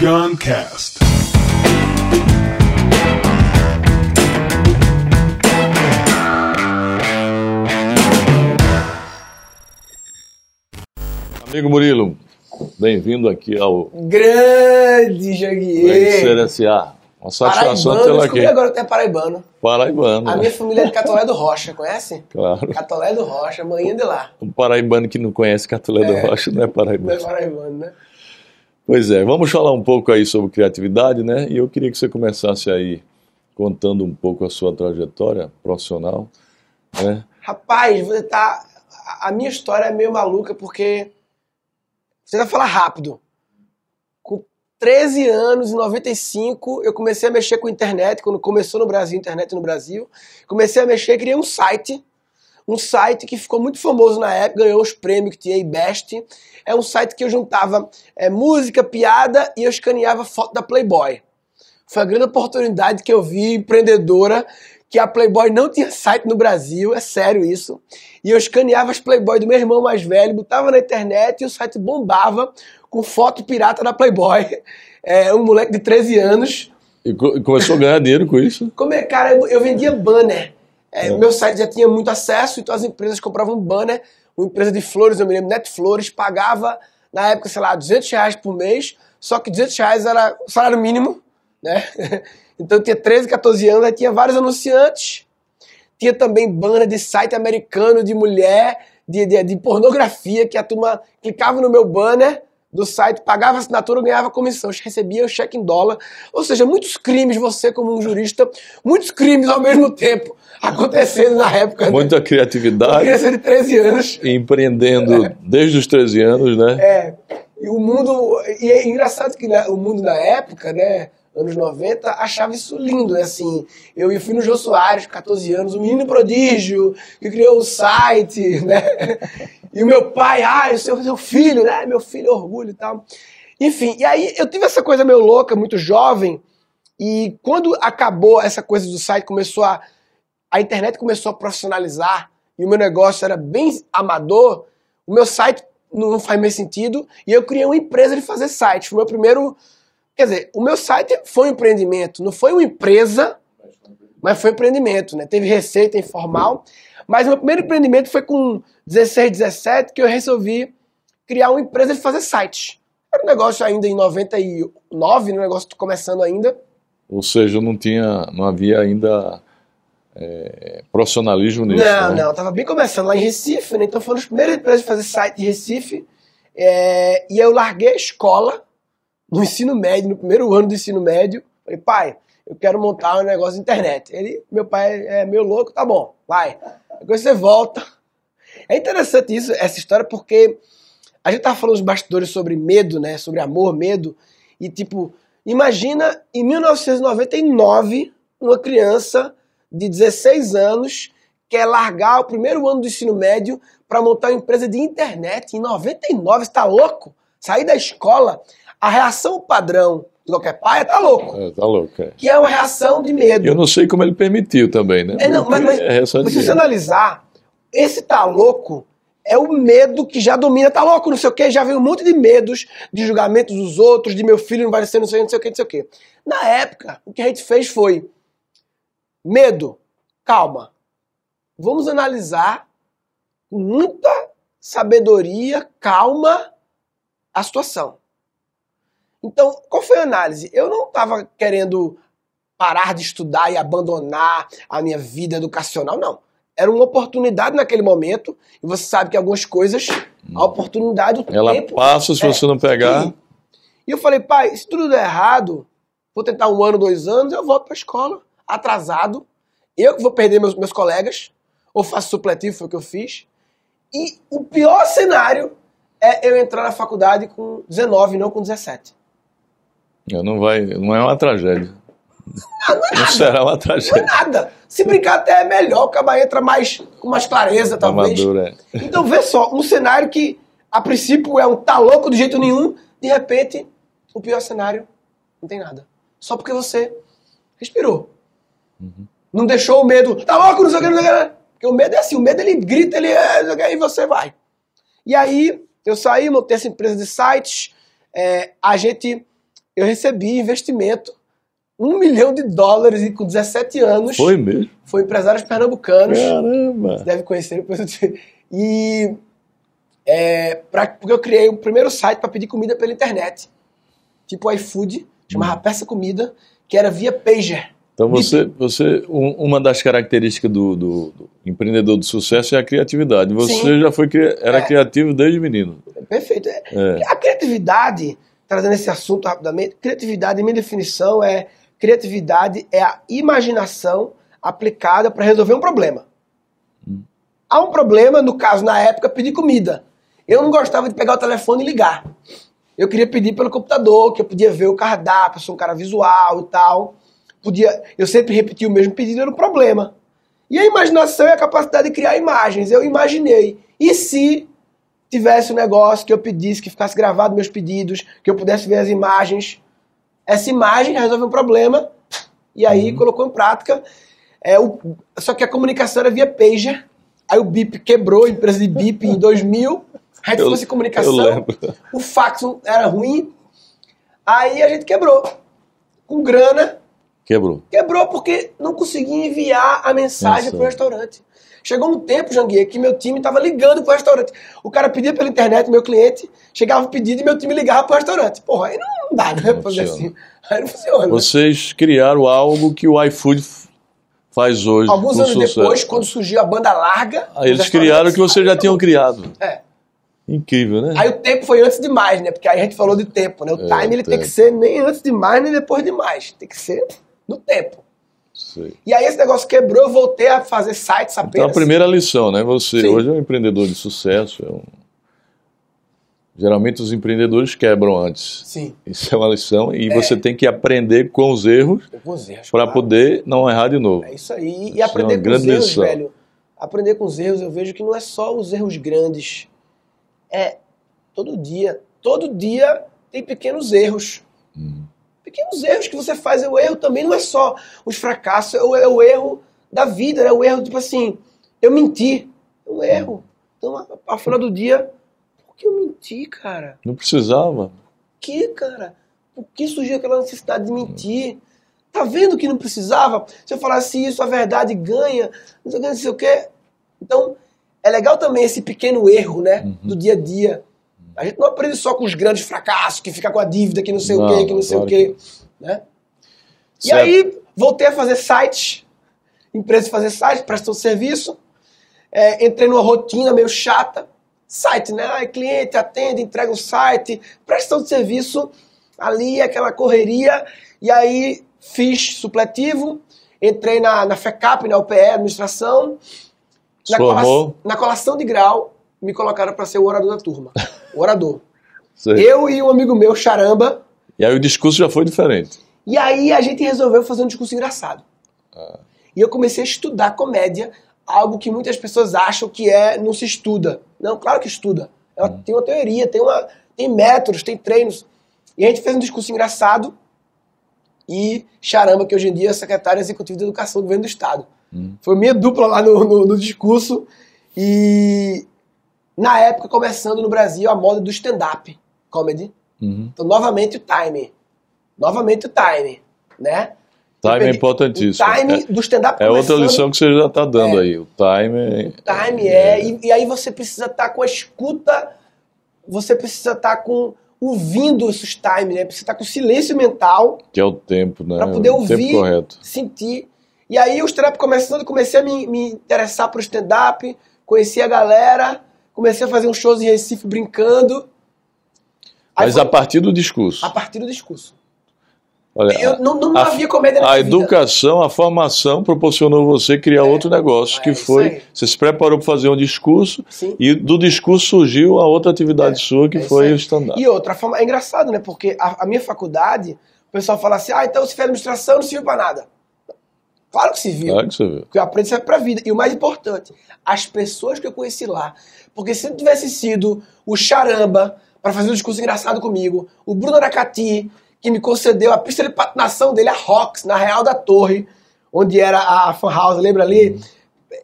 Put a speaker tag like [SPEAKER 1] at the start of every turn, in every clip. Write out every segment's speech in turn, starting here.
[SPEAKER 1] Guncast.
[SPEAKER 2] Amigo Murilo, bem-vindo aqui ao
[SPEAKER 3] Grande Janguier!
[SPEAKER 2] SA. Uma satisfação
[SPEAKER 3] Paraibano, descobri
[SPEAKER 2] aqui.
[SPEAKER 3] agora até paraibano.
[SPEAKER 2] Paraibano.
[SPEAKER 3] A minha família é de Catolé do Rocha, conhece?
[SPEAKER 2] Claro.
[SPEAKER 3] Catolé do Rocha, manhã de lá.
[SPEAKER 2] Um paraibano que não conhece Catolé do Rocha não é
[SPEAKER 3] Não é
[SPEAKER 2] paraibano.
[SPEAKER 3] paraibano, né?
[SPEAKER 2] Pois é, vamos falar um pouco aí sobre criatividade, né? E eu queria que você começasse aí contando um pouco a sua trajetória profissional, né?
[SPEAKER 3] Rapaz, você tá. a- minha história é meio maluca porque. Você vai falar rápido. Com 13 anos, em 95, eu comecei a mexer com internet, quando começou no Brasil, internet no Brasil. Comecei a mexer, criei um site. Um site que ficou muito famoso na época, ganhou os prêmios que tinha Best. É um site que eu juntava é, música, piada e eu escaneava foto da Playboy. Foi a grande oportunidade que eu vi empreendedora que a Playboy não tinha site no Brasil, é sério isso. E eu escaneava as Playboy do meu irmão mais velho, botava na internet e o site bombava com foto pirata da Playboy. É, um moleque de 13 anos.
[SPEAKER 2] E co- começou a ganhar dinheiro com isso.
[SPEAKER 3] Como é, cara, eu vendia banner. É, Meu site já tinha muito acesso, então as empresas compravam banner. Uma empresa de flores, eu me lembro, Net Flores, pagava, na época, sei lá, 200 reais por mês, só que 200 reais era o salário mínimo, né? Então eu tinha 13, 14 anos, aí tinha vários anunciantes. Tinha também banner de site americano de mulher, de, de, de pornografia, que a turma clicava no meu banner do site, pagava assinatura, ganhava comissão, recebia o cheque em dólar. Ou seja, muitos crimes, você como um jurista, muitos crimes ao mesmo tempo acontecendo na época. né?
[SPEAKER 2] Muita
[SPEAKER 3] Uma
[SPEAKER 2] criatividade,
[SPEAKER 3] criança de 13 anos.
[SPEAKER 2] empreendendo desde os 13 anos, né?
[SPEAKER 3] É, e o mundo. E é engraçado que né, o mundo na época, né? Anos 90, achava isso lindo, né? Assim, eu fui no Jô Soares, com 14 anos, o menino prodígio, que criou o site, né? E o meu pai, ah, o seu, seu filho, né? Meu filho, orgulho e tal. Enfim, e aí eu tive essa coisa meio louca, muito jovem, e quando acabou essa coisa do site, começou a. A internet começou a profissionalizar e o meu negócio era bem amador, o meu site não faz mais sentido e eu criei uma empresa de fazer site. Foi o meu primeiro. Quer dizer, o meu site foi um empreendimento, não foi uma empresa, mas foi um empreendimento, né? Teve receita informal, mas o meu primeiro empreendimento foi com 16, 17 que eu resolvi criar uma empresa de fazer site. Era um negócio ainda em 99, um negócio começando ainda.
[SPEAKER 2] Ou seja, não tinha, não havia ainda é, profissionalismo nisso.
[SPEAKER 3] Não,
[SPEAKER 2] né?
[SPEAKER 3] não, tava bem começando lá em Recife, né? Então foram as primeiras empresas a fazer site em Recife. É, e eu larguei a escola no ensino médio, no primeiro ano do ensino médio. Falei, pai, eu quero montar um negócio de internet. Ele, meu pai é meio louco, tá bom, vai. Depois você volta. É interessante isso, essa história, porque a gente tava falando os bastidores sobre medo, né? Sobre amor, medo. E tipo, imagina em 1999, uma criança de 16 anos quer largar o primeiro ano do ensino médio para montar uma empresa de internet em 99, você tá louco? Sair da escola, a reação padrão de qualquer pai é tá louco.
[SPEAKER 2] É, tá louco, é.
[SPEAKER 3] Que é uma reação de medo.
[SPEAKER 2] Eu não sei como ele permitiu também, né?
[SPEAKER 3] É, não, mas, mas,
[SPEAKER 2] É reação de
[SPEAKER 3] mas se você
[SPEAKER 2] medo.
[SPEAKER 3] analisar, esse tá louco é o medo que já domina, tá louco, não sei o quê, já veio um monte de medos de julgamentos dos outros, de meu filho não vai ser não sei, não sei o quê, não sei o quê. Na época, o que a gente fez foi medo, calma. Vamos analisar com muita sabedoria, calma, a situação. Então, qual foi a análise? Eu não estava querendo parar de estudar e abandonar a minha vida educacional, não. Era uma oportunidade naquele momento, e você sabe que algumas coisas, a oportunidade, o
[SPEAKER 2] Ela
[SPEAKER 3] tempo...
[SPEAKER 2] passa se
[SPEAKER 3] é,
[SPEAKER 2] você não pegar.
[SPEAKER 3] sim. E eu falei, pai, se tudo der errado, vou tentar um ano, dois anos, eu volto para a escola, atrasado. Eu que vou perder meus, meus colegas, ou faço supletivo, foi o que eu fiz. E o pior cenário é eu entrar na faculdade com 19, não com 17.
[SPEAKER 2] Não, vai, não é uma tragédia. Não será uma
[SPEAKER 3] Não é
[SPEAKER 2] tragédia.
[SPEAKER 3] nada. Se brincar até é melhor, o caba entra mais, com mais clareza, talvez.
[SPEAKER 2] Amador, é.
[SPEAKER 3] Então vê só, um cenário que a princípio é um tá louco de jeito nenhum, de repente, o pior cenário não tem nada. Só porque você respirou. Não deixou o medo, tá louco, não sei o que, não sei o que. Porque o medo é assim, o medo ele grita, ele é, não e você vai. E aí, eu saí, montei essa empresa de sites, é, a gente, eu recebi investimento, um milhão de dólares e com 17 anos.
[SPEAKER 2] Foi mesmo?
[SPEAKER 3] Foi empresários pernambucanos.
[SPEAKER 2] Caramba!
[SPEAKER 3] Você deve conhecer depois eu te... E é, pra, porque eu criei o primeiro site para pedir comida pela internet. Tipo iFood, chamava
[SPEAKER 2] Hum.
[SPEAKER 3] Peça Comida, que era via pager.
[SPEAKER 2] Então você, você um- uma das características do, do- do empreendedor de sucesso é a criatividade. Você
[SPEAKER 3] Sim.
[SPEAKER 2] já foi era
[SPEAKER 3] É.
[SPEAKER 2] criativo desde menino.
[SPEAKER 3] Perfeito. É,
[SPEAKER 2] É.
[SPEAKER 3] A criatividade, trazendo esse assunto rapidamente, criatividade, minha definição é criatividade é a imaginação aplicada para resolver um problema.
[SPEAKER 2] Hum.
[SPEAKER 3] Há um problema, no caso, na época, pedir comida. Eu não gostava de pegar o telefone e ligar. Eu queria pedir pelo computador, que eu podia ver o cardápio, eu sou um cara visual e tal. Podia, eu sempre repetia o mesmo pedido, era um problema. E a imaginação é a capacidade de criar imagens. Eu imaginei. E se tivesse um negócio que eu pedisse, que ficasse gravado meus pedidos, que eu pudesse ver as imagens. Essa imagem resolve um problema e aí colocou em prática. É, o, só que a comunicação era via pager. Aí o BIP quebrou, a empresa de BIP em 2000. A gente fosse comunicação. O fax era ruim. Aí a gente quebrou. Com grana,
[SPEAKER 2] Quebrou.
[SPEAKER 3] Quebrou porque não conseguia enviar a mensagem
[SPEAKER 2] Mensagem.
[SPEAKER 3] pro restaurante. Chegou um tempo, Janguier, que meu time estava ligando pro restaurante. O cara pedia pela internet, meu cliente, chegava o pedido e meu time ligava pro restaurante. Porra, aí não dá, né?
[SPEAKER 2] Não
[SPEAKER 3] fazer assim. Aí não funciona.
[SPEAKER 2] Vocês criaram algo que o iFood faz hoje.
[SPEAKER 3] Alguns anos
[SPEAKER 2] sucesso.
[SPEAKER 3] depois, quando surgiu a banda larga.
[SPEAKER 2] Aí eles
[SPEAKER 3] os
[SPEAKER 2] criaram o que vocês já tinham criado.
[SPEAKER 3] É.
[SPEAKER 2] Incrível, né?
[SPEAKER 3] Aí o tempo foi antes demais, né? Porque aí a gente falou de tempo, né? O
[SPEAKER 2] É,
[SPEAKER 3] time ele tem
[SPEAKER 2] tempo.
[SPEAKER 3] que ser nem antes demais, nem depois demais. Tem que ser no tempo.
[SPEAKER 2] Sei.
[SPEAKER 3] E aí esse negócio quebrou, eu voltei a fazer sites apenas.
[SPEAKER 2] Então a primeira lição, né? Você
[SPEAKER 3] Sim.
[SPEAKER 2] hoje é um empreendedor de sucesso. é um- Geralmente os empreendedores quebram antes.
[SPEAKER 3] Sim.
[SPEAKER 2] Isso é uma lição e você tem que aprender com os erros para
[SPEAKER 3] claro.
[SPEAKER 2] poder não errar de novo.
[SPEAKER 3] É isso aí.
[SPEAKER 2] Isso
[SPEAKER 3] E
[SPEAKER 2] é
[SPEAKER 3] aprender
[SPEAKER 2] uma
[SPEAKER 3] com os erros,
[SPEAKER 2] lição.
[SPEAKER 3] velho. Aprender com os erros, eu vejo que não é só os erros grandes. É todo dia. Todo dia tem pequenos erros.
[SPEAKER 2] Hum.
[SPEAKER 3] Pequenos erros que você faz. O erro também não é só os fracassos, é o, é o erro da vida, né? O erro, tipo assim, eu menti. É um erro. Então, a- ao final do dia, por que eu menti, cara?
[SPEAKER 2] Não precisava.
[SPEAKER 3] que, cara? Por que surgiu aquela necessidade de mentir? Tá vendo que não precisava? Se eu falasse isso, a verdade ganha, não sei o que, não sei o que. Então, é legal também esse pequeno erro, né?
[SPEAKER 2] Uhum.
[SPEAKER 3] Do dia a dia. A gente não aprende só com os grandes fracassos, que fica com a dívida, que não sei o
[SPEAKER 2] Não,
[SPEAKER 3] que, não sei
[SPEAKER 2] claro
[SPEAKER 3] o que. Né? E aí, voltei a fazer sites, empresa de fazer sites, prestação de serviço. É, entrei numa rotina meio chata. Site, né? Aí, cliente atende, entrega o site, prestação de serviço, ali aquela correria. E aí fiz supletivo, entrei na, na FECAP, na UPE, administração. Na,
[SPEAKER 2] Formou?
[SPEAKER 3] na colação de grau, me colocaram para ser o orador da turma. O orador.
[SPEAKER 2] Sei.
[SPEAKER 3] Eu e um amigo meu, Charamba,
[SPEAKER 2] E aí o discurso já foi diferente.
[SPEAKER 3] e aí a gente resolveu fazer um discurso engraçado. E eu comecei a estudar comédia, algo que muitas pessoas acham que é não se estuda. Não, claro que estuda. Ela tem uma teoria, tem, uma, tem métodos, tem treinos. E a gente fez um discurso engraçado e Charamba, que hoje em dia é secretário executivo de educação do governo do estado. Foi minha dupla lá no, no, no discurso e na época começando no Brasil a moda do stand-up comedy.
[SPEAKER 2] Uhum.
[SPEAKER 3] Então, novamente o time. Novamente o time, né?
[SPEAKER 2] Time é importantíssimo.
[SPEAKER 3] O time do stand-up
[SPEAKER 2] É outra lição que você já está dando
[SPEAKER 3] É.
[SPEAKER 2] aí. O time.
[SPEAKER 3] O time é, E, e aí você precisa estar com a escuta, você precisa estar com ouvindo esses time, né? Precisa estar com silêncio mental,
[SPEAKER 2] Que é o tempo, né?
[SPEAKER 3] Pra poder
[SPEAKER 2] o
[SPEAKER 3] ouvir. sentir. E aí o stand-up começando, comecei a me, me interessar pro stand-up, conheci a galera, comecei a fazer uns shows em Recife brincando. Aí
[SPEAKER 2] Mas
[SPEAKER 3] foi
[SPEAKER 2] a partir do discurso.
[SPEAKER 3] a partir do discurso.
[SPEAKER 2] Olha,
[SPEAKER 3] Eu não, não
[SPEAKER 2] a-
[SPEAKER 3] havia comédia na
[SPEAKER 2] A
[SPEAKER 3] minha vida.
[SPEAKER 2] educação, a formação proporcionou você criar outro negócio,
[SPEAKER 3] É,
[SPEAKER 2] que foi. Você se preparou para fazer um discurso
[SPEAKER 3] Sim.
[SPEAKER 2] e do discurso surgiu a outra atividade
[SPEAKER 3] É,
[SPEAKER 2] sua, que
[SPEAKER 3] é
[SPEAKER 2] foi o stand-up.
[SPEAKER 3] E outra forma, é engraçado, né? Porque a, a minha faculdade, o pessoal fala assim, ah, então se fez administração não serviu pra nada. Claro que serviu.
[SPEAKER 2] Claro que você viu.
[SPEAKER 3] Porque eu aprendo serve pra vida. E o mais importante, as pessoas que eu conheci lá. Porque se não tivesse sido o Charamba para fazer um discurso engraçado comigo, o Bruno Aracati, que me concedeu a pista de patinação dele, a Rox, na Real da Torre, onde era a fan house, lembra ali?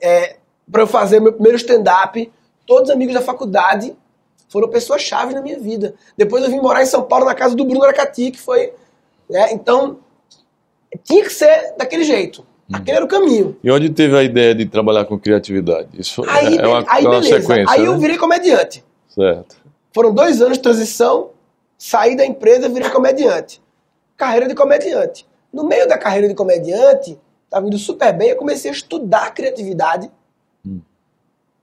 [SPEAKER 3] É, para eu fazer meu primeiro stand-up, todos os amigos da faculdade foram pessoas chaves na minha vida. Depois eu vim morar em São Paulo, na casa do Bruno Aracati, que foi Né? Então, tinha que ser daquele jeito.
[SPEAKER 2] Uhum.
[SPEAKER 3] Aquele era o caminho.
[SPEAKER 2] E onde teve a ideia de trabalhar com criatividade? Isso
[SPEAKER 3] Aí,
[SPEAKER 2] é uma,
[SPEAKER 3] aí
[SPEAKER 2] é uma
[SPEAKER 3] beleza.
[SPEAKER 2] sequência,
[SPEAKER 3] aí
[SPEAKER 2] né?
[SPEAKER 3] eu virei comediante.
[SPEAKER 2] Certo.
[SPEAKER 3] Foram dois anos de transição, saí da empresa, virei comediante. Carreira de comediante. No meio da carreira de comediante, estava indo super bem, eu comecei a estudar criatividade
[SPEAKER 2] Hum.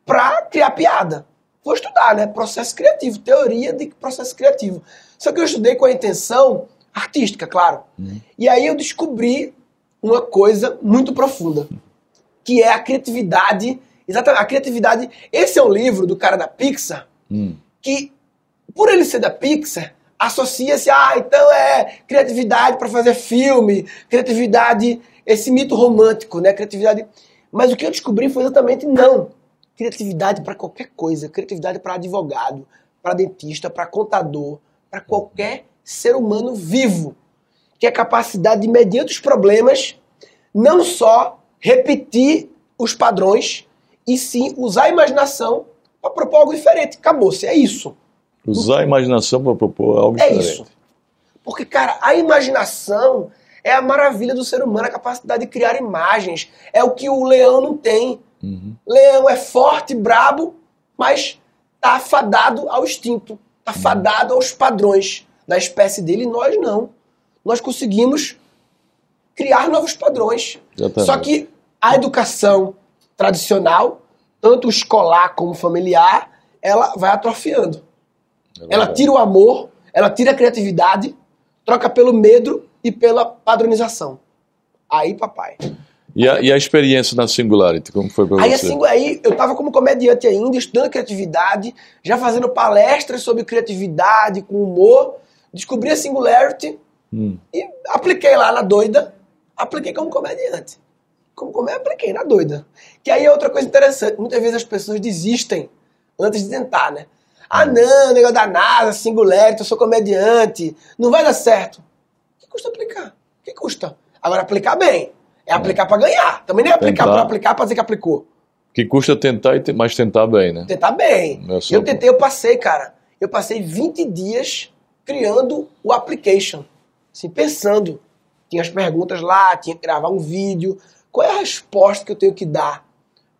[SPEAKER 3] pra criar piada. Vou estudar, né? Processo criativo, teoria de processo criativo. Só que eu estudei com a intenção artística, claro.
[SPEAKER 2] Hum.
[SPEAKER 3] E aí eu descobri uma coisa muito profunda, que é a criatividade. Exatamente, a criatividade. Esse é um livro do cara da Pixar,
[SPEAKER 2] Hum.
[SPEAKER 3] que, por ele ser da Pixar, associa-se a, ah, então é criatividade para fazer filme, criatividade, esse mito romântico, né? Criatividade. Mas o que eu descobri foi exatamente não. Criatividade para qualquer coisa, criatividade para advogado, para dentista, para contador, para qualquer ser humano vivo, que é a capacidade de, mediante os problemas, não só repetir os padrões, e sim usar a imaginação para propor algo diferente. Acabou-se, é isso.
[SPEAKER 2] Usar a imaginação para propor algo
[SPEAKER 3] É
[SPEAKER 2] diferente.
[SPEAKER 3] isso. Porque, cara, a imaginação é a maravilha do ser humano, a capacidade de criar imagens. É o que o leão não tem.
[SPEAKER 2] Uhum.
[SPEAKER 3] Leão é forte, brabo, mas tá fadado ao instinto, tá fadado aos padrões da espécie dele, nós não. Nós conseguimos criar novos padrões.
[SPEAKER 2] Exatamente.
[SPEAKER 3] Só que a educação tradicional, tanto escolar como familiar, ela vai atrofiando.
[SPEAKER 2] É
[SPEAKER 3] Ela tira o amor, ela tira a criatividade, troca pelo medo e pela padronização. Aí, papai.
[SPEAKER 2] E a, e a experiência na Singularity, como foi para você?
[SPEAKER 3] assim, aí eu tava como comediante ainda, estudando criatividade, já fazendo palestras sobre criatividade, com humor, descobri a Singularity
[SPEAKER 2] Hum.
[SPEAKER 3] e apliquei lá na doida, apliquei como comediante. Como comediante, apliquei na doida. Que aí é outra coisa interessante, muitas vezes as pessoas desistem antes de tentar, né? Ah, não, negócio da NASA, Singularity, eu sou comediante, não vai dar certo. O que custa aplicar? O que custa? Agora, aplicar bem. É aplicar pra ganhar. Também nem é aplicar pra aplicar pra dizer que aplicou.
[SPEAKER 2] Que custa tentar, te- mas tentar bem, né?
[SPEAKER 3] Tentar bem.
[SPEAKER 2] É só
[SPEAKER 3] Eu tentei, eu passei, cara. Eu passei 20 dias criando o application. Assim, pensando. Tinha as perguntas lá, tinha que gravar um vídeo. Qual é a resposta que eu tenho que dar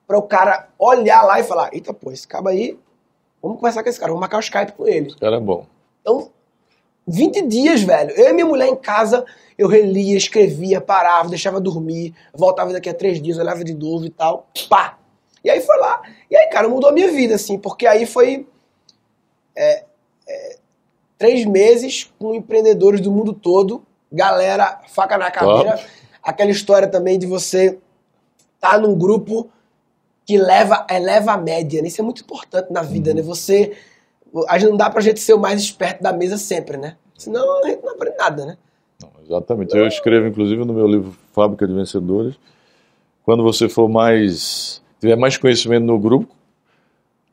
[SPEAKER 3] para o cara olhar lá e falar: eita, pô, esse cara aí, vamos conversar com esse cara, vamos marcar o Skype com ele.
[SPEAKER 2] Esse cara é bom.
[SPEAKER 3] Então, 20 dias, velho. Eu e minha mulher em casa, eu relia, escrevia, parava, deixava dormir, voltava daqui a três dias, olhava de novo e tal. Pá! E aí foi lá. E aí, cara, mudou a minha vida, assim, porque aí foi. é, é, três meses com empreendedores do mundo todo, galera, faca na caveira. Aquela história também de você estar num grupo que leva, eleva a média, né? Isso é muito importante na vida, né? Você. A gente não dá pra gente ser o mais esperto da mesa sempre, né? Senão a gente não aprende nada, né?
[SPEAKER 2] Não, exatamente. Eu escrevo, inclusive, no meu livro Fábrica de Vencedores, quando você for mais. tiver mais conhecimento no grupo,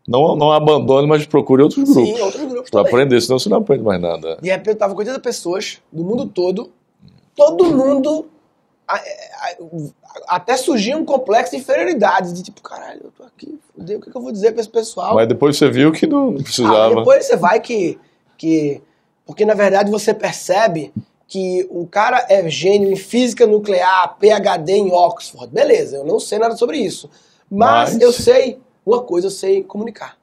[SPEAKER 2] não, não abandone, mas procure outros grupos.
[SPEAKER 3] Sim, outros grupos
[SPEAKER 2] Para aprender, senão você não aprende mais nada.
[SPEAKER 3] De repente eu tava com 80 pessoas do mundo todo, todo mundo. Até surgia um complexo de inferioridade, de tipo, caralho, eu tô aqui, fudeu, o que, que eu vou dizer pra esse pessoal?
[SPEAKER 2] Mas depois você viu que não
[SPEAKER 3] Ah,
[SPEAKER 2] precisava.
[SPEAKER 3] depois você vai que, que. Porque na verdade você percebe que o cara é gênio em física nuclear, PhD em Oxford. Beleza, eu não sei nada sobre isso. Mas,
[SPEAKER 2] Mas-
[SPEAKER 3] eu sei uma coisa, eu sei comunicar.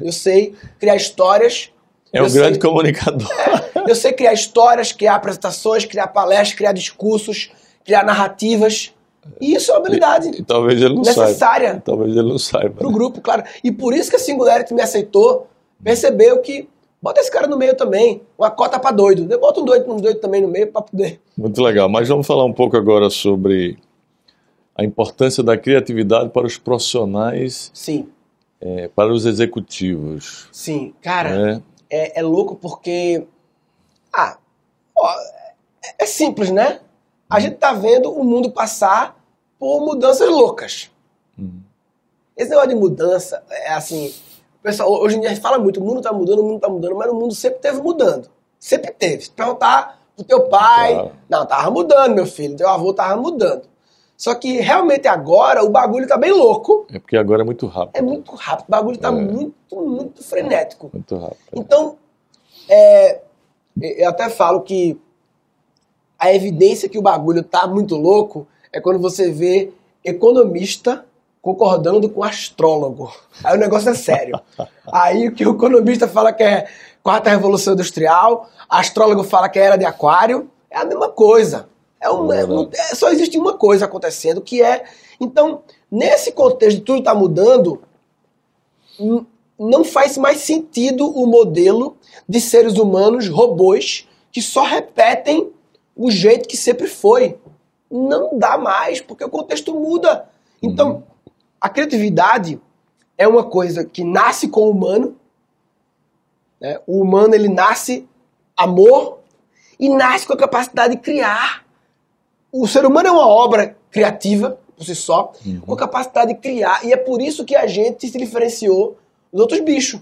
[SPEAKER 3] Eu sei criar histórias.
[SPEAKER 2] É um grande
[SPEAKER 3] sei-
[SPEAKER 2] comunicador.
[SPEAKER 3] eu sei criar histórias, criar apresentações, criar palestras, criar discursos, criar narrativas. E isso é uma habilidade
[SPEAKER 2] E talvez ele não saiba.
[SPEAKER 3] necessária
[SPEAKER 2] Talvez ele não saiba.
[SPEAKER 3] pro
[SPEAKER 2] né?
[SPEAKER 3] grupo, claro. E por isso que a Singularity me aceitou, percebeu que bota esse cara no meio também, uma cota pra doido. Eu boto um doido, um doido também no meio pra poder.
[SPEAKER 2] Muito legal. Mas vamos falar um pouco agora sobre a importância da criatividade para os profissionais,
[SPEAKER 3] Sim,
[SPEAKER 2] eh, para os executivos.
[SPEAKER 3] sim. Cara,
[SPEAKER 2] né?
[SPEAKER 3] é, é louco porque. Ah, ó, é, é simples, né? A gente tá vendo o mundo passar por mudanças loucas.
[SPEAKER 2] Uhum.
[SPEAKER 3] Esse negócio de mudança, é assim. Pessoal, hoje em dia a gente fala muito, o mundo tá mudando, o mundo tá mudando, mas o mundo sempre teve mudando. Sempre teve. Se perguntar pro teu pai.
[SPEAKER 2] Claro.
[SPEAKER 3] Não, tava mudando, meu filho. Teu avô tava mudando. Só que realmente agora o bagulho tá bem louco.
[SPEAKER 2] É porque agora é muito rápido.
[SPEAKER 3] É muito rápido. O bagulho tá
[SPEAKER 2] É.
[SPEAKER 3] muito, muito frenético.
[SPEAKER 2] Muito rápido.
[SPEAKER 3] Então, é, eu até falo que a evidência que o bagulho tá muito louco é quando você vê economista concordando com astrólogo. Aí o negócio é sério. Aí o que o economista fala que é quarta revolução industrial, astrólogo fala que é era de aquário, é a mesma coisa. É uma, é, é, só existe uma coisa acontecendo que é. Então, nesse contexto de tudo está mudando, não faz mais sentido o modelo de seres humanos robôs que só repetem o jeito que sempre foi. Não dá mais, porque o contexto muda. Então, uhum. a criatividade é uma coisa que nasce com o humano. Né? O humano ele nasce amor e nasce com a capacidade de criar. O ser humano é uma obra criativa por si só, uhum. com a capacidade de criar. E é por isso que a gente se diferenciou dos outros bichos.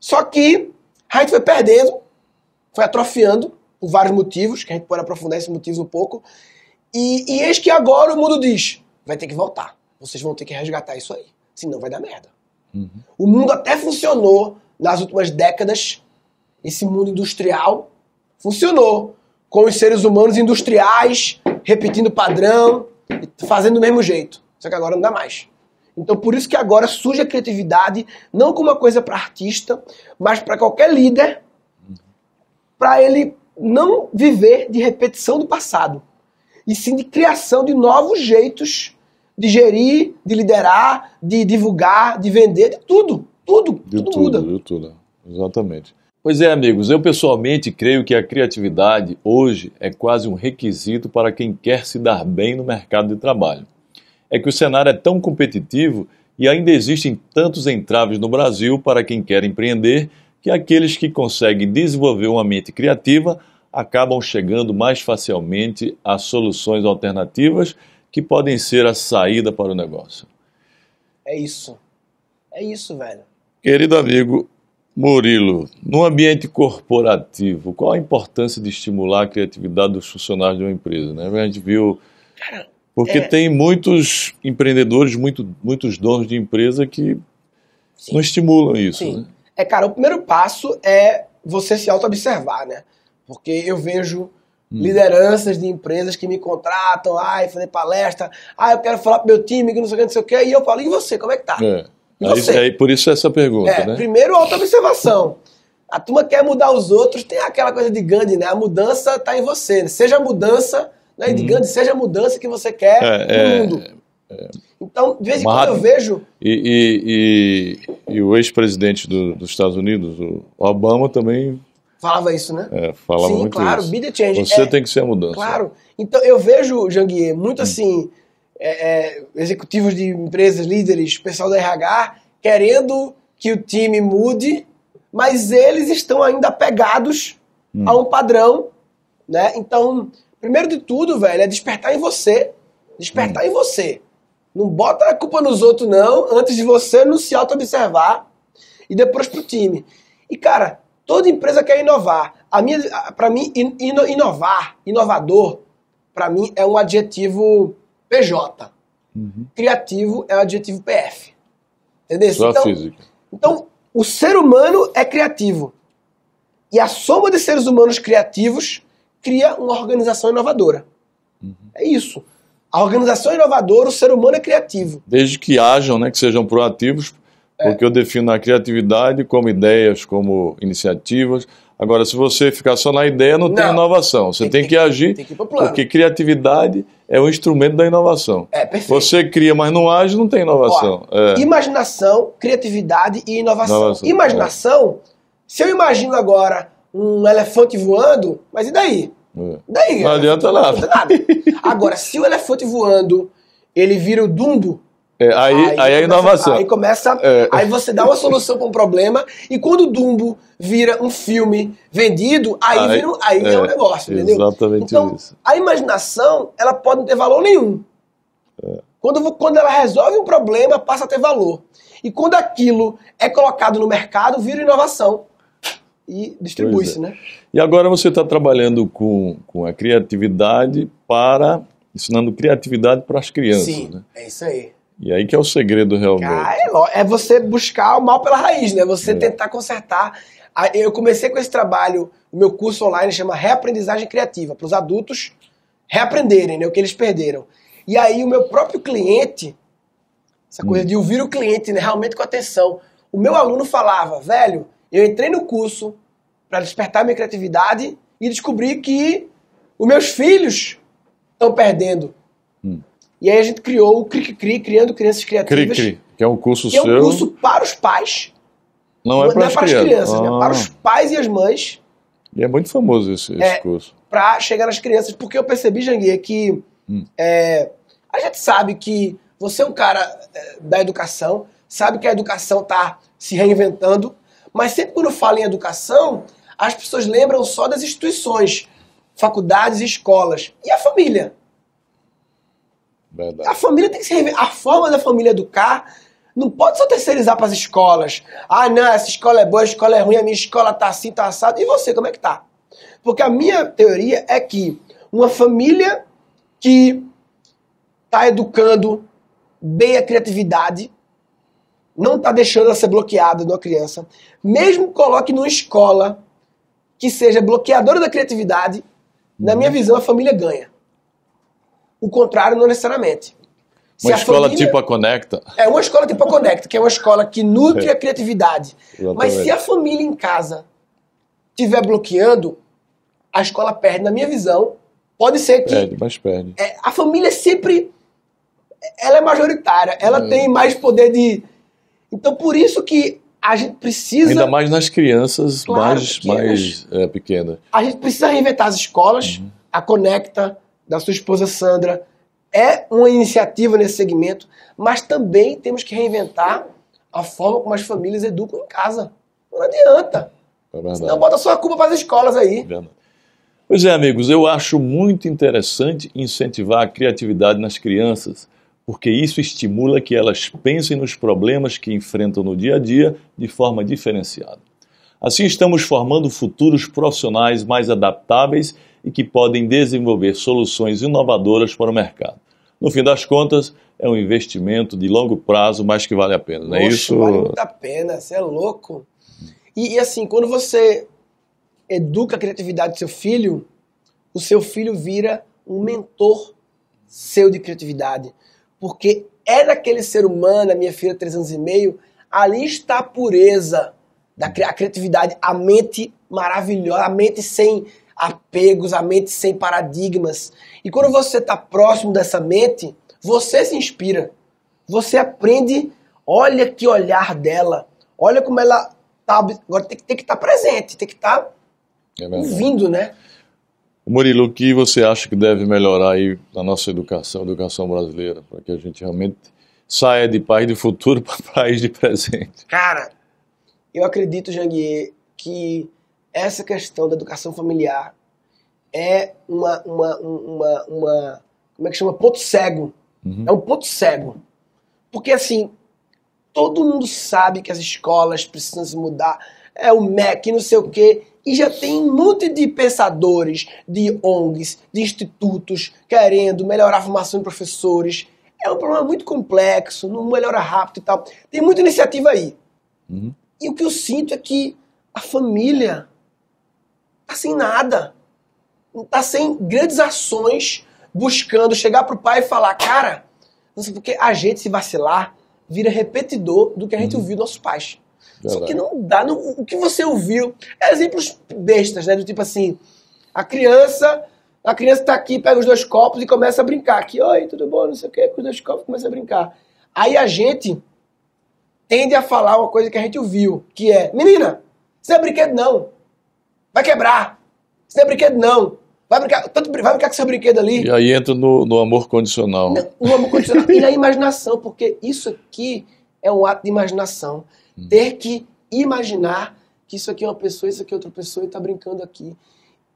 [SPEAKER 3] Só que a gente foi perdendo, foi atrofiando por vários motivos, que a gente pode aprofundar esses motivos um pouco. E, e eis que agora o mundo diz: vai ter que voltar. Vocês vão ter que resgatar isso aí. Senão vai dar merda. Uhum. O mundo até funcionou nas últimas décadas. Esse mundo industrial funcionou. Com os seres humanos industriais, repetindo padrão, fazendo do mesmo jeito. Só que agora não dá mais. Então por isso que agora surge a criatividade, não como uma coisa para artista, mas para qualquer líder, para ele não viver de repetição do passado, e sim de criação de novos jeitos de gerir, de liderar, de divulgar, de vender, de tudo. Tudo.
[SPEAKER 2] De
[SPEAKER 3] tudo,
[SPEAKER 2] tudo muda. De tudo. Exatamente. Pois é, amigos, eu pessoalmente creio que a criatividade hoje é quase um requisito para quem quer se dar bem no mercado de trabalho. É que o cenário é tão competitivo e ainda existem tantos entraves no Brasil para quem quer empreender que aqueles que conseguem desenvolver uma mente criativa acabam chegando mais facilmente a soluções alternativas que podem ser a saída para o negócio.
[SPEAKER 3] É isso. É isso, velho.
[SPEAKER 2] Querido amigo Murilo, no ambiente corporativo, qual a importância de estimular a criatividade dos funcionários de uma empresa? Né? A gente viu. Porque é... tem muitos empreendedores, muito, muitos donos de empresa que Sim. não estimulam isso. Sim. Né?
[SPEAKER 3] É, cara, o primeiro passo é você se auto-observar, né? Porque eu vejo hum. lideranças de empresas que me contratam, ai, fazer palestra, ai, eu quero falar pro meu time que não sei o que, não sei o que, e eu falo, e você, como é que tá?
[SPEAKER 2] É. Você? Aí, por isso essa pergunta, é, né?
[SPEAKER 3] Primeiro, auto-observação. A turma quer mudar os outros, tem aquela coisa de Gandhi, né? A mudança está em você. Né? Seja a mudança, né? de hum. Gandhi, seja a mudança que você quer é, no é, mundo. É. Então, de vez em quando eu vejo.
[SPEAKER 2] E, e, e, e o ex-presidente do, dos Estados Unidos, o Obama, também.
[SPEAKER 3] Falava isso, né?
[SPEAKER 2] É, falava Sim, muito
[SPEAKER 3] claro,
[SPEAKER 2] isso.
[SPEAKER 3] be the change.
[SPEAKER 2] Você é, tem que ser a mudança.
[SPEAKER 3] Claro. Então, eu vejo, Janguier, muito hum. Assim, é, executivos de empresas, líderes, pessoal da RH, querendo que o time mude, mas eles estão ainda apegados hum. a um padrão, né? Então, primeiro de tudo, velho, é despertar em você. Despertar hum. em você. Não bota a culpa nos outros, não, antes de você não se auto-observar e depois pro time. E, cara, toda empresa quer inovar. A minha, para mim, inovar, inovador, para mim é um adjetivo PJ. Uhum. Criativo é um adjetivo PF. Entendeu?
[SPEAKER 2] Só então, física.
[SPEAKER 3] Então, o ser humano é criativo. E a soma de seres humanos criativos cria uma organização inovadora. Uhum. É isso. A organização inovadora, o ser humano é criativo.
[SPEAKER 2] Desde que hajam, né, que sejam proativos, é. porque eu defino a criatividade como ideias, como iniciativas. Agora, se você ficar só na ideia, não, não. tem inovação. Você tem, tem, tem que, agir, tem que porque criatividade é o instrumento da inovação.
[SPEAKER 3] É, perfeito.
[SPEAKER 2] Você cria, mas não age, não tem inovação.
[SPEAKER 3] Ó, é. Imaginação, criatividade e inovação. inovação imaginação, é. se eu imagino agora um elefante voando, mas e daí? É. Daí?
[SPEAKER 2] Não adianta nada. Não adianta nada.
[SPEAKER 3] Agora, se o elefante voando, ele vira o Dumbo,
[SPEAKER 2] é, aí, aí, aí é inovação.
[SPEAKER 3] Aí começa. É. Aí você dá uma solução para um problema, e quando o Dumbo vira um filme vendido, aí, aí, vira, aí é, é um negócio, entendeu?
[SPEAKER 2] Exatamente
[SPEAKER 3] então,
[SPEAKER 2] isso.
[SPEAKER 3] A imaginação, ela pode não ter valor nenhum. É. Quando, quando ela resolve um problema, passa a ter valor. E quando aquilo é colocado no mercado, vira inovação. E distribui-se, é. né?
[SPEAKER 2] E agora você está trabalhando com, com a criatividade para. ensinando criatividade para as crianças.
[SPEAKER 3] Sim,
[SPEAKER 2] né?
[SPEAKER 3] é isso aí.
[SPEAKER 2] E aí que é o segredo realmente.
[SPEAKER 3] Ah, é, é, você buscar o mal pela raiz, né? Você é. tentar consertar Eu comecei com esse trabalho, o meu curso online chama Reaprendizagem Criativa, para os adultos reaprenderem né, o que eles perderam. E aí o meu próprio cliente, essa coisa de ouvir o cliente né, realmente com atenção, o meu aluno falava, velho, eu entrei no curso para despertar minha criatividade e descobri que os meus filhos estão perdendo. Hum. E aí a gente criou o Cri Cri, Criando Crianças Criativas. Cri Cri,
[SPEAKER 2] que é um curso
[SPEAKER 3] que
[SPEAKER 2] seu.
[SPEAKER 3] é um curso para os pais.
[SPEAKER 2] Não é para, as, é para crianças. as crianças,
[SPEAKER 3] ah. né? para os pais e as mães.
[SPEAKER 2] E é muito famoso esse, esse é, curso.
[SPEAKER 3] Para chegar nas crianças, porque eu percebi, Janguier, que hum. é, a gente sabe que você é um cara é, da educação, sabe que a educação está se reinventando, mas sempre quando fala em educação, as pessoas lembram só das instituições, faculdades e escolas. E a família?
[SPEAKER 2] Verdade.
[SPEAKER 3] A família tem que se reinventar. A forma da família educar não pode só terceirizar para as escolas. Ah, não, essa escola é boa, a escola é ruim, a minha escola tá assim, tá assado. E você, como é que tá? Porque a minha teoria é que uma família que está educando bem a criatividade, não está deixando ela ser bloqueada uma criança, mesmo coloque numa escola que seja bloqueadora da criatividade, na minha visão a família ganha. O contrário não necessariamente.
[SPEAKER 2] Uma escola família, tipo a Conecta.
[SPEAKER 3] É uma escola tipo a Conecta, que é uma escola que nutre é. a criatividade. Exatamente. Mas se a família em casa estiver bloqueando, a escola perde, na minha visão. Pode ser que.
[SPEAKER 2] Perde, mas perde.
[SPEAKER 3] É, a família sempre. Ela é majoritária, ela é. tem mais poder de. Então, por isso que a gente precisa.
[SPEAKER 2] Ainda mais nas crianças claro, mais, pequenas. mais é, pequenas.
[SPEAKER 3] A gente precisa reinventar as escolas, uhum. a Conecta, da sua esposa Sandra é uma iniciativa nesse segmento, mas também temos que reinventar a forma como as famílias educam em casa. Não adianta. É Senão bota sua culpa para as escolas aí. É
[SPEAKER 2] pois é, amigos, eu acho muito interessante incentivar a criatividade nas crianças, porque isso estimula que elas pensem nos problemas que enfrentam no dia a dia de forma diferenciada. Assim, estamos formando futuros profissionais mais adaptáveis e que podem desenvolver soluções inovadoras para o mercado. No fim das contas, é um investimento de longo prazo, mas que vale a pena, não é isso?
[SPEAKER 3] Vale muito a pena, você é louco. E, e, assim, quando você educa a criatividade do seu filho, o seu filho vira um mentor seu de criatividade. Porque é daquele ser humano, a minha filha, três anos e meio, ali está a pureza da a criatividade, a mente maravilhosa, a mente sem apegos, a mente sem paradigmas. E quando você está próximo dessa mente, você se inspira. Você aprende, olha que olhar dela, olha como ela tá. Agora tem, tem que estar tá presente, tem que estar tá é ouvindo, né?
[SPEAKER 2] Murilo, o que você acha que deve melhorar aí na nossa educação, educação brasileira, para que a gente realmente saia de país de futuro para país de presente?
[SPEAKER 3] Cara, eu acredito, Janguier, que essa questão da educação familiar é uma, uma, uma, uma como é que chama? Ponto cego. Uhum. É um ponto cego. Porque assim, todo mundo sabe que as escolas precisam se mudar. É o MEC, não sei o quê. E já tem um monte de pensadores, de ONGs, de institutos querendo melhorar a formação de professores. É um problema muito complexo, não melhora rápido e tal. Tem muita iniciativa aí. Uhum. E o que eu sinto é que a família tá sem nada. Tá sem grandes ações buscando chegar pro pai e falar, cara, não sei porque a gente se vacilar vira repetidor do que a gente uhum. ouviu dos nossos pais. Verdade. Só que não dá, não, o que você ouviu, é exemplos bestas, né? Do tipo assim, a criança, a criança tá aqui, pega os dois copos e começa a brincar. Aqui, oi, tudo bom, não sei o quê, com os dois copos começa a brincar. Aí a gente tende a falar uma coisa que a gente ouviu, que é, menina, isso é brinquedo não. Vai quebrar. Isso não é brinquedo, não. Vai brincar, tanto, vai brincar com seu brinquedo ali.
[SPEAKER 2] E aí entra no, no amor condicional.
[SPEAKER 3] No, no amor condicional. e na imaginação, porque isso aqui é um ato de imaginação. Hum. Ter que imaginar que isso aqui é uma pessoa, isso aqui é outra pessoa e está brincando aqui.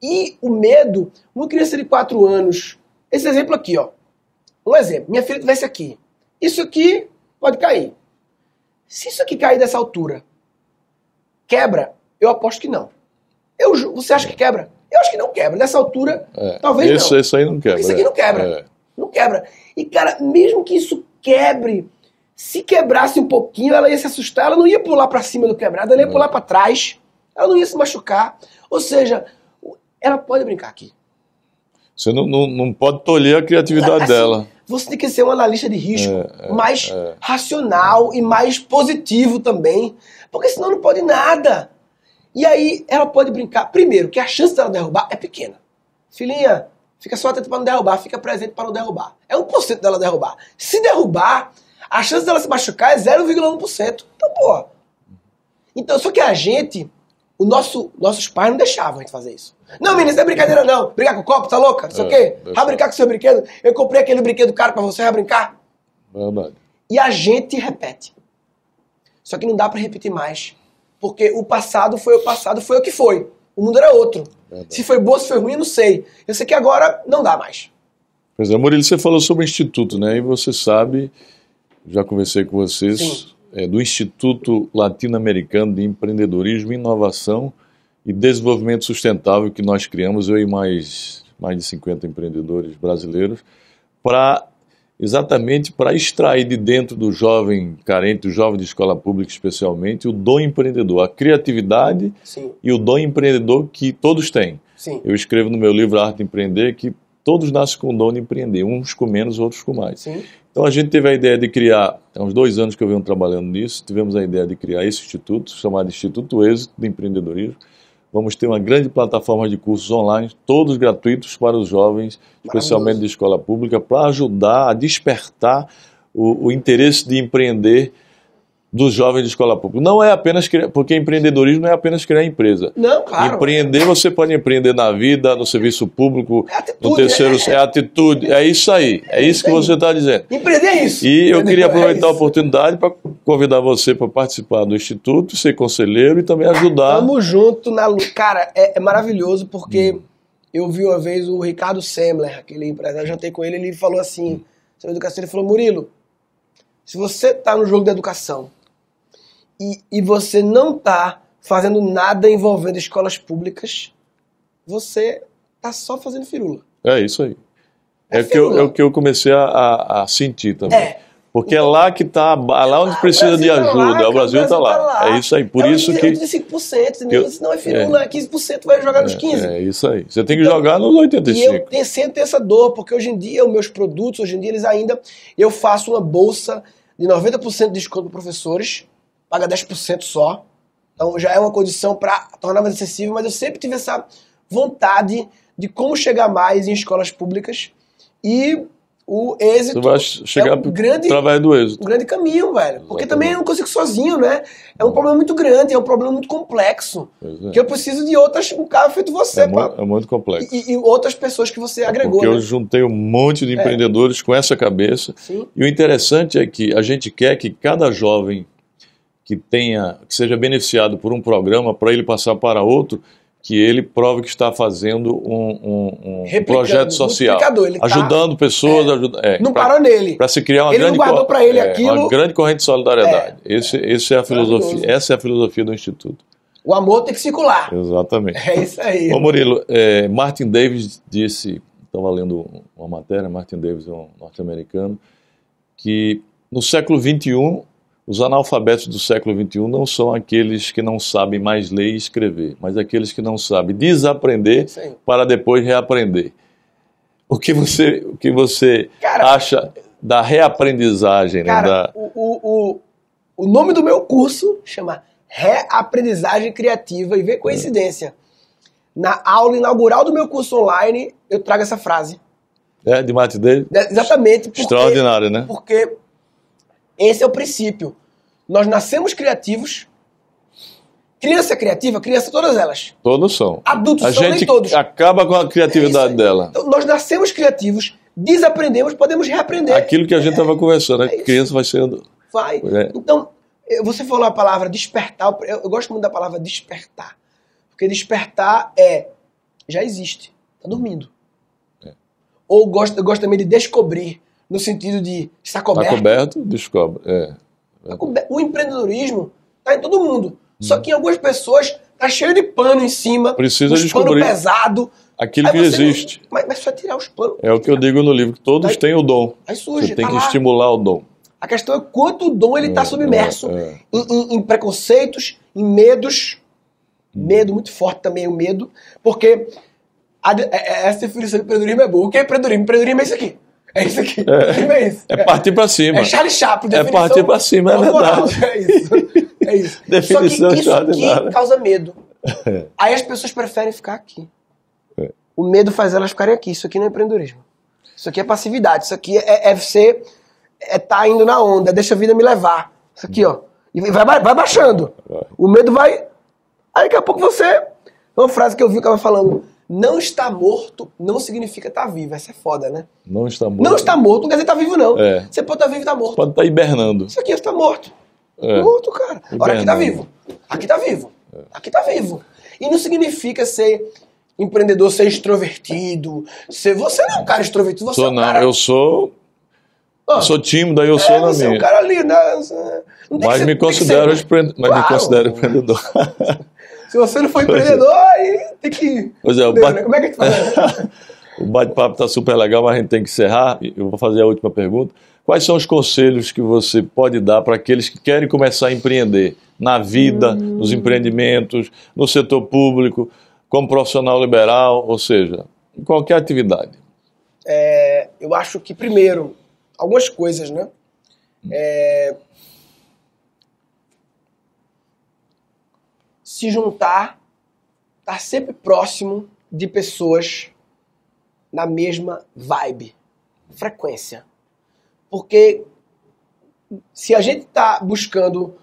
[SPEAKER 3] E o medo, uma criança de 4 anos, esse exemplo aqui, ó. Um exemplo, minha filha tivesse aqui. Isso aqui pode cair. Se isso aqui cair dessa altura, quebra, eu aposto que não. Eu, você acha que quebra? Eu acho que não quebra. Nessa altura, é, talvez
[SPEAKER 2] esse,
[SPEAKER 3] não.
[SPEAKER 2] Isso aí não quebra.
[SPEAKER 3] Isso aqui não quebra. É. Não quebra. E, cara, mesmo que isso quebre, se quebrasse um pouquinho, ela ia se assustar, ela não ia pular para cima do quebrado, ela ia pular para trás. Ela não ia se machucar. Ou seja, ela pode brincar aqui.
[SPEAKER 2] Você não, não, não pode tolher a criatividade
[SPEAKER 3] Assim,
[SPEAKER 2] dela.
[SPEAKER 3] Você tem que ser um analista de risco
[SPEAKER 2] É, é,
[SPEAKER 3] mais
[SPEAKER 2] é.
[SPEAKER 3] racional e mais positivo também. Porque senão não pode nada. E aí ela pode brincar. Primeiro, que a chance dela derrubar é pequena. Filhinha, fica só atento para não derrubar, fica presente para não derrubar. É 1% dela derrubar. Se derrubar, a chance dela se machucar é 0,1%. Então, pô. Então, só que a gente, o nosso, nossos pais não deixavam a gente fazer isso. Não, menino, isso não é brincadeira, não. Brincar com o copo, tá louca? Não sei o
[SPEAKER 2] É,
[SPEAKER 3] quê.
[SPEAKER 2] deixa.
[SPEAKER 3] Vai brincar com seu brinquedo. Eu comprei aquele brinquedo caro pra você, vai brincar?
[SPEAKER 2] Verdade.
[SPEAKER 3] E a gente repete. Só que não dá pra repetir mais. Porque o passado foi o passado, foi o que foi. O mundo era outro.
[SPEAKER 2] Verdade.
[SPEAKER 3] Se foi boa, se foi ruim, eu não sei. Eu sei que agora não dá mais.
[SPEAKER 2] Pois é, Murilo, você falou sobre o Instituto, né? E você sabe, já conversei com vocês, é, do Instituto Latino-Americano de Empreendedorismo, Inovação e Desenvolvimento Sustentável que nós criamos, eu e mais, mais de 50 empreendedores brasileiros, para exatamente para extrair de dentro do jovem carente, do jovem de escola pública especialmente, o dom empreendedor, a criatividade
[SPEAKER 3] Sim,
[SPEAKER 2] e o dom empreendedor que todos têm.
[SPEAKER 3] sim.
[SPEAKER 2] Eu escrevo no meu livro Arte de Empreender que todos nascem com o dom de empreender, uns com menos, outros com mais.
[SPEAKER 3] Sim.
[SPEAKER 2] Então a gente teve a ideia de criar, há uns dois anos que eu venho trabalhando nisso, tivemos a ideia de criar esse instituto, chamado Instituto Êxito de Empreendedorismo. Vamos ter uma grande plataforma de cursos online, todos gratuitos para os jovens, especialmente de escola pública, para ajudar a despertar o, o interesse de empreender dos jovens de escola pública. Não é apenas criar, porque empreendedorismo não é apenas criar empresa.
[SPEAKER 3] Não, claro.
[SPEAKER 2] Empreender, você pode empreender na vida, no serviço público,
[SPEAKER 3] É atitude,
[SPEAKER 2] no terceiro,
[SPEAKER 3] é-
[SPEAKER 2] é, atitude, é isso aí, é, isso que você está dizendo.
[SPEAKER 3] Empreender é isso.
[SPEAKER 2] E eu queria
[SPEAKER 3] É
[SPEAKER 2] aproveitar a oportunidade para convidar você para participar do Instituto, ser conselheiro e também ajudar.
[SPEAKER 3] Tamo junto na luta. Cara, é, é maravilhoso
[SPEAKER 2] Hum.
[SPEAKER 3] porque eu vi uma vez o Ricardo Semler, aquele empresário, jantei com ele, ele falou assim, sobre educação, ele falou, Murilo, se você tá no jogo da educação e, e você não tá fazendo nada envolvendo escolas públicas, você tá só fazendo firula.
[SPEAKER 2] É isso aí.
[SPEAKER 3] É
[SPEAKER 2] É, o que eu, é o que eu comecei a, a- sentir também.
[SPEAKER 3] É.
[SPEAKER 2] Porque é lá que está, lá onde
[SPEAKER 3] Ah,
[SPEAKER 2] precisa de
[SPEAKER 3] tá
[SPEAKER 2] ajuda.
[SPEAKER 3] lá,
[SPEAKER 2] o Brasil está lá.
[SPEAKER 3] tá
[SPEAKER 2] É isso aí. Por
[SPEAKER 3] É
[SPEAKER 2] isso que.
[SPEAKER 3] 35%,
[SPEAKER 2] que eu-
[SPEAKER 3] isso não é firula, 15% vai jogar nos 15%.
[SPEAKER 2] É, é isso aí. Você tem que
[SPEAKER 3] Então,
[SPEAKER 2] jogar nos
[SPEAKER 3] E
[SPEAKER 2] 85.
[SPEAKER 3] eu tenho, sempre tenho essa dor, porque hoje em dia, os meus produtos, hoje em dia, eles ainda. Eu faço uma bolsa de 90% de desconto para professores, paga 10% só. Então já é uma condição para tornar mais acessível, mas eu sempre tive essa vontade de como chegar mais em escolas públicas. E o êxito
[SPEAKER 2] Você vai chegar
[SPEAKER 3] é um grande,
[SPEAKER 2] através do êxito.
[SPEAKER 3] um grande caminho, velho. Porque
[SPEAKER 2] Exatamente.
[SPEAKER 3] também eu não consigo sozinho, né? É um problema muito grande, é um problema muito complexo.
[SPEAKER 2] É.
[SPEAKER 3] Que eu preciso de outras, um cara feito você,
[SPEAKER 2] É,
[SPEAKER 3] pra-
[SPEAKER 2] mu- é muito complexo.
[SPEAKER 3] e, e outras pessoas que você agregou.
[SPEAKER 2] Porque eu
[SPEAKER 3] né?
[SPEAKER 2] juntei um monte de empreendedores com essa cabeça.
[SPEAKER 3] Sim.
[SPEAKER 2] E o interessante é que a gente quer que cada jovem que tenha, que seja beneficiado por um programa, para ele passar para outro, que ele prove que está fazendo um, um- um projeto social,
[SPEAKER 3] tá-
[SPEAKER 2] ajudando pessoas, ajuda, é,
[SPEAKER 3] Não
[SPEAKER 2] pra-
[SPEAKER 3] parou nele.
[SPEAKER 2] para se criar uma
[SPEAKER 3] Ele não
[SPEAKER 2] grande cor-
[SPEAKER 3] pra ele
[SPEAKER 2] é,
[SPEAKER 3] aquilo.
[SPEAKER 2] uma grande corrente de solidariedade. Esse, esse é a filosofia, essa é a filosofia do instituto.
[SPEAKER 3] O amor tem que circular.
[SPEAKER 2] Exatamente.
[SPEAKER 3] É isso aí.
[SPEAKER 2] Ô Murilo, é, Martin Davis disse, estava lendo uma matéria, Martin Davis é um norte-americano, que no século XXI, os analfabetos do século XXI não são aqueles que não sabem mais ler e escrever, mas aqueles que não sabem desaprender
[SPEAKER 3] aí.
[SPEAKER 2] para depois reaprender. O que você, o que você
[SPEAKER 3] Cara-
[SPEAKER 2] acha da reaprendizagem? né,
[SPEAKER 3] Cara,
[SPEAKER 2] da-
[SPEAKER 3] o, o, o, o nome do meu curso chama Reaprendizagem Criativa e vê coincidência. Na aula inaugural do meu curso online, eu trago essa frase.
[SPEAKER 2] é, de Martin Davis?
[SPEAKER 3] Né, Exatamente porque,
[SPEAKER 2] Extraordinário, né?
[SPEAKER 3] porque esse é o princípio. Nós nascemos criativos. Criança é criativa, criança todas elas.
[SPEAKER 2] Todos são.
[SPEAKER 3] Adultos
[SPEAKER 2] A
[SPEAKER 3] são nem
[SPEAKER 2] gente
[SPEAKER 3] todos.
[SPEAKER 2] acaba com a
[SPEAKER 3] É
[SPEAKER 2] criatividade
[SPEAKER 3] aí.
[SPEAKER 2] dela.
[SPEAKER 3] Então, nós nascemos criativos, desaprendemos, podemos reaprender.
[SPEAKER 2] Aquilo que a gente estava conversando, a
[SPEAKER 3] É
[SPEAKER 2] criança vai sendo.
[SPEAKER 3] Vai.
[SPEAKER 2] É.
[SPEAKER 3] Então, eh, você falou a palavra despertar, eu, gosto muito da palavra despertar. Porque despertar é, já existe, tá dormindo.
[SPEAKER 2] É.
[SPEAKER 3] Ou gosto, eu gosto também de descobrir, no sentido de estar
[SPEAKER 2] Está
[SPEAKER 3] coberto.
[SPEAKER 2] coberto, descobre. É.
[SPEAKER 3] Tá O empreendedorismo tá em todo mundo. Só
[SPEAKER 2] Hum.
[SPEAKER 3] que em algumas pessoas tá cheio de pano em cima,
[SPEAKER 2] Precisa
[SPEAKER 3] uns pano
[SPEAKER 2] descobrir
[SPEAKER 3] pesado.
[SPEAKER 2] aquilo que
[SPEAKER 3] você não-
[SPEAKER 2] existe.
[SPEAKER 3] mas, mas só tirar os panos.
[SPEAKER 2] É o que eu digo no livro, que todos têm o dom.
[SPEAKER 3] Aí surge,
[SPEAKER 2] Você tem
[SPEAKER 3] tá
[SPEAKER 2] que
[SPEAKER 3] lá.
[SPEAKER 2] estimular o dom.
[SPEAKER 3] A questão é quanto dom ele está
[SPEAKER 2] É,
[SPEAKER 3] submerso
[SPEAKER 2] é, é.
[SPEAKER 3] Em, em- em preconceitos, em medos, Medo muito forte também, o medo, porque a, é, é, essa definição de empreendedorismo é boa. O que é empreendedorismo? Empreendedorismo é isso aqui. É isso aqui. É, é isso.
[SPEAKER 2] É partir pra cima.
[SPEAKER 3] É Charlie Chaplin.
[SPEAKER 2] É partir pra cima, é verdade.
[SPEAKER 3] É isso. É isso.
[SPEAKER 2] Definição
[SPEAKER 3] Só que isso aqui causa medo. Aí as pessoas preferem ficar aqui.
[SPEAKER 2] É.
[SPEAKER 3] O medo faz elas ficarem aqui. Isso aqui não é empreendedorismo. Isso aqui é passividade. Isso aqui é, é você é tá indo na onda. Deixa a vida me levar. Isso aqui, ó. E vai, vai baixando. O medo vai. Aí daqui a pouco você. Uma frase que eu vi que ela falando. Não está morto não significa estar vivo. Essa é foda, né?
[SPEAKER 2] Não está morto.
[SPEAKER 3] Não está morto não quer dizer estar vivo, não.
[SPEAKER 2] É.
[SPEAKER 3] Você pode estar vivo e estar morto.
[SPEAKER 2] Pode estar hibernando.
[SPEAKER 3] Isso aqui está morto.
[SPEAKER 2] É.
[SPEAKER 3] Morto, cara. Agora aqui tá
[SPEAKER 2] Hibernando.
[SPEAKER 3] vivo. Aqui tá vivo. Aqui tá vivo. E não significa ser empreendedor, ser extrovertido. Ser... Você não é um cara extrovertido, você
[SPEAKER 2] Sou
[SPEAKER 3] é um
[SPEAKER 2] não,
[SPEAKER 3] cara.
[SPEAKER 2] eu sou.
[SPEAKER 3] Ó,
[SPEAKER 2] Sou tímido, aí eu
[SPEAKER 3] é,
[SPEAKER 2] sou na
[SPEAKER 3] você é
[SPEAKER 2] minha.
[SPEAKER 3] um cara ali, né?
[SPEAKER 2] Mas
[SPEAKER 3] ser-
[SPEAKER 2] me considero,
[SPEAKER 3] ser-
[SPEAKER 2] mas me considero empreendedor.
[SPEAKER 3] Se você não for empreendedor, aí tem que.
[SPEAKER 2] Pois é, o bate-
[SPEAKER 3] né? Como é que a gente faz?
[SPEAKER 2] O bate-papo está super legal, mas a gente tem que encerrar. Eu vou fazer a última pergunta. Quais são os conselhos que você pode dar para aqueles que querem começar a empreender na vida,
[SPEAKER 3] Hum.
[SPEAKER 2] nos empreendimentos, no setor público, como profissional liberal, ou seja, em qualquer atividade?
[SPEAKER 3] É, eu acho que, primeiro, algumas coisas, né? É, se juntar, estar sempre próximo de pessoas na mesma vibe, frequência. Porque se a gente está buscando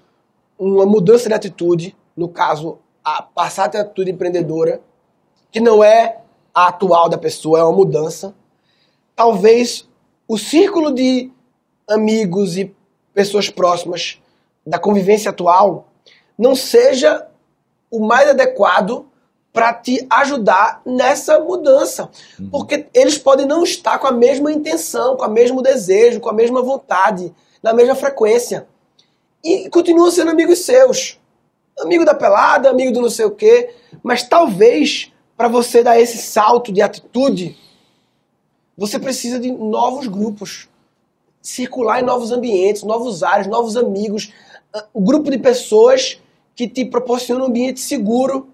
[SPEAKER 3] uma mudança de atitude, no caso, a passar a ter atitude empreendedora, que não é a atual da pessoa, é uma mudança, talvez o círculo de amigos e pessoas próximas da convivência atual não seja o mais adequado para te ajudar nessa mudança. Porque eles podem não estar com a mesma intenção, com o mesmo desejo, com a mesma vontade, na mesma frequência. E continuam sendo amigos seus. Amigo da pelada, amigo do não sei o quê. Mas talvez, para você dar esse salto de atitude, você precisa de novos grupos. Circular em novos ambientes, novos áreas, novos amigos. ah, Um grupo de pessoas que te proporcionam um ambiente seguro,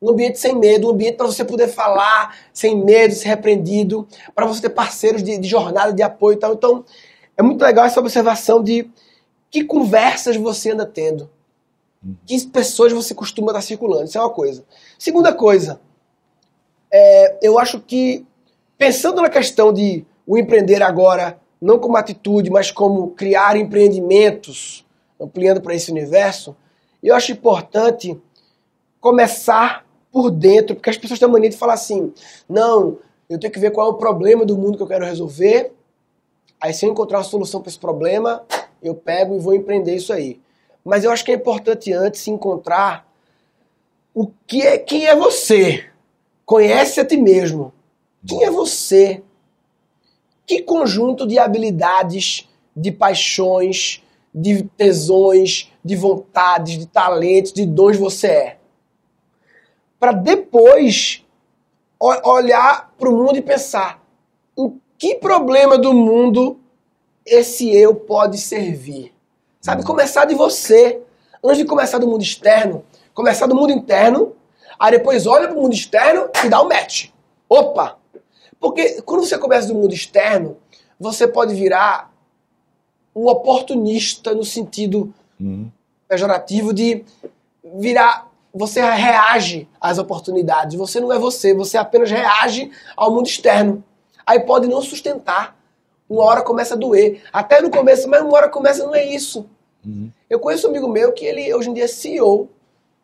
[SPEAKER 3] um ambiente sem medo, um ambiente para você poder falar sem medo, ser repreendido, para você ter parceiros de, de jornada, de apoio e tal. Então, é muito legal essa observação de que conversas você anda tendo. Que pessoas você costuma estar circulando. Isso é uma coisa. Segunda coisa, é, eu acho que, pensando na questão de o empreender agora, não como atitude, mas como criar empreendimentos, ampliando para esse universo, eu acho importante começar por dentro, porque as pessoas têm mania de falar assim: não, eu tenho que ver qual é o problema do mundo que eu quero resolver. Aí, se eu encontrar uma solução para esse problema, eu pego e vou empreender isso aí. Mas eu acho que é importante antes encontrar o que é, quem é você. Conhece a ti mesmo. Quem é você? Que conjunto de habilidades, de paixões, de tesões, de vontades, de talentos, de dons você é? Para depois olhar para o mundo e pensar em que problema do mundo esse eu pode servir. Sabe? Começar de você. Antes de começar do mundo externo, começar do mundo interno, aí depois olha para o mundo externo e dá o match. Opa! Porque quando você começa do mundo externo, você pode virar um oportunista no sentido
[SPEAKER 2] Uhum.
[SPEAKER 3] pejorativo de virar. Você reage às oportunidades. Você não é você, você apenas reage ao mundo externo. Aí pode não sustentar. Uma hora começa a doer. Até no começo, mas uma hora começa, não é isso.
[SPEAKER 2] Uhum.
[SPEAKER 3] Eu conheço um amigo meu que ele hoje em dia é CEO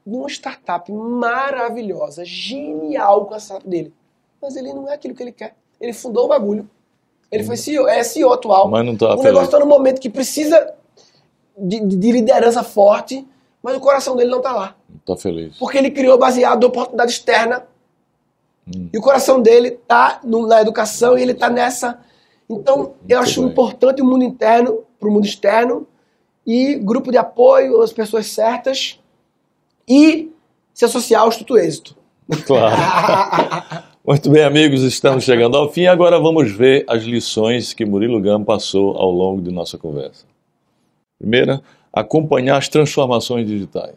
[SPEAKER 3] de uma startup maravilhosa, genial com a startup dele. Mas ele não é aquilo que ele quer. Ele fundou o bagulho. Ele foi CEO, é CEO atual.
[SPEAKER 2] Mas não tá
[SPEAKER 3] o negócio está no momento que precisa de, de- de liderança forte, mas o coração dele não está lá.
[SPEAKER 2] Não tá feliz.
[SPEAKER 3] Porque ele criou baseado na oportunidade externa.
[SPEAKER 2] Hum.
[SPEAKER 3] E o coração dele está na educação e ele está nessa. Então, eu acho
[SPEAKER 2] bem.
[SPEAKER 3] importante o mundo interno para o mundo externo e grupo de apoio, as pessoas certas e se associar ao Instituto Êxito.
[SPEAKER 2] Claro. Muito bem, amigos, estamos chegando ao fim. Agora vamos ver as lições que Murilo Gama passou ao longo de nossa conversa. Primeira, acompanhar as transformações digitais.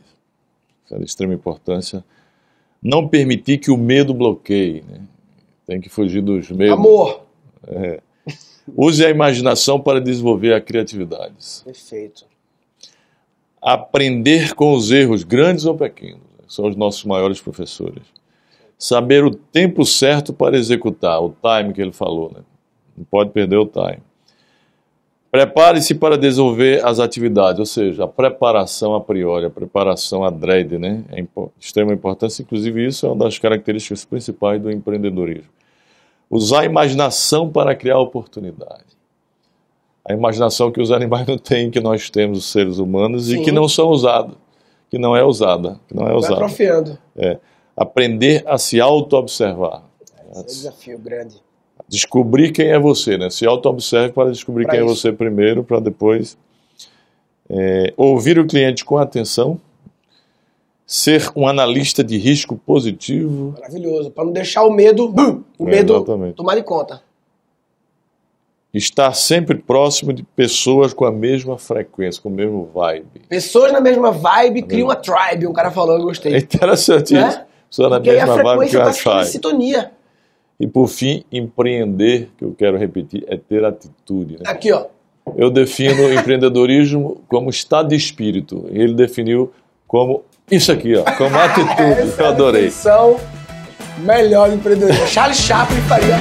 [SPEAKER 2] Isso é de extrema importância Não permitir que o medo bloqueie. Né? Tem que fugir dos medos.
[SPEAKER 3] Amor.
[SPEAKER 2] É. Use a imaginação para desenvolver a criatividade.
[SPEAKER 3] Perfeito.
[SPEAKER 2] Aprender com os erros, grandes ou pequenos. São os nossos maiores professores. Saber o tempo certo para executar, o time que ele falou. Né? Não pode perder o time. Prepare-se para desenvolver as atividades, ou seja, a preparação a priori, a preparação adrede, né? É de extrema importância, inclusive isso é uma das características principais do empreendedorismo. Usar a imaginação para criar oportunidade. A imaginação que os animais não têm, que nós temos, os seres humanos, e
[SPEAKER 3] Sim.
[SPEAKER 2] que não são usadas, que não é usada, que não é
[SPEAKER 3] Vai
[SPEAKER 2] usada.
[SPEAKER 3] atrofiando.
[SPEAKER 2] É. Aprender a se auto-observar.
[SPEAKER 3] Esse é um desafio grande.
[SPEAKER 2] Descobrir quem é você, né? Se auto-observe para descobrir
[SPEAKER 3] Pra
[SPEAKER 2] quem é
[SPEAKER 3] isso.
[SPEAKER 2] você primeiro, para depois é, ouvir o cliente com atenção, ser um analista de risco positivo,
[SPEAKER 3] Maravilhoso. Para não deixar o medo, bum, o
[SPEAKER 2] É,
[SPEAKER 3] medo
[SPEAKER 2] exatamente.
[SPEAKER 3] tomar de conta.
[SPEAKER 2] estar sempre próximo de pessoas com a mesma frequência, com o mesmo vibe.
[SPEAKER 3] Pessoas na mesma vibe criam uma tribe. Um cara falou, eu
[SPEAKER 2] É
[SPEAKER 3] gostei.
[SPEAKER 2] interessante
[SPEAKER 3] Né?
[SPEAKER 2] isso. Pessoas na
[SPEAKER 3] Porque
[SPEAKER 2] mesma vibe que
[SPEAKER 3] ficando em
[SPEAKER 2] tribe.
[SPEAKER 3] sintonia.
[SPEAKER 2] E por fim, empreender, que eu quero repetir, é ter atitude. Né?
[SPEAKER 3] Aqui, ó.
[SPEAKER 2] Eu defino empreendedorismo como estado de espírito. E ele definiu como isso aqui, ó, como atitude. Eu adorei.
[SPEAKER 3] melhor do empreendedorismo. Charles Chaplin faria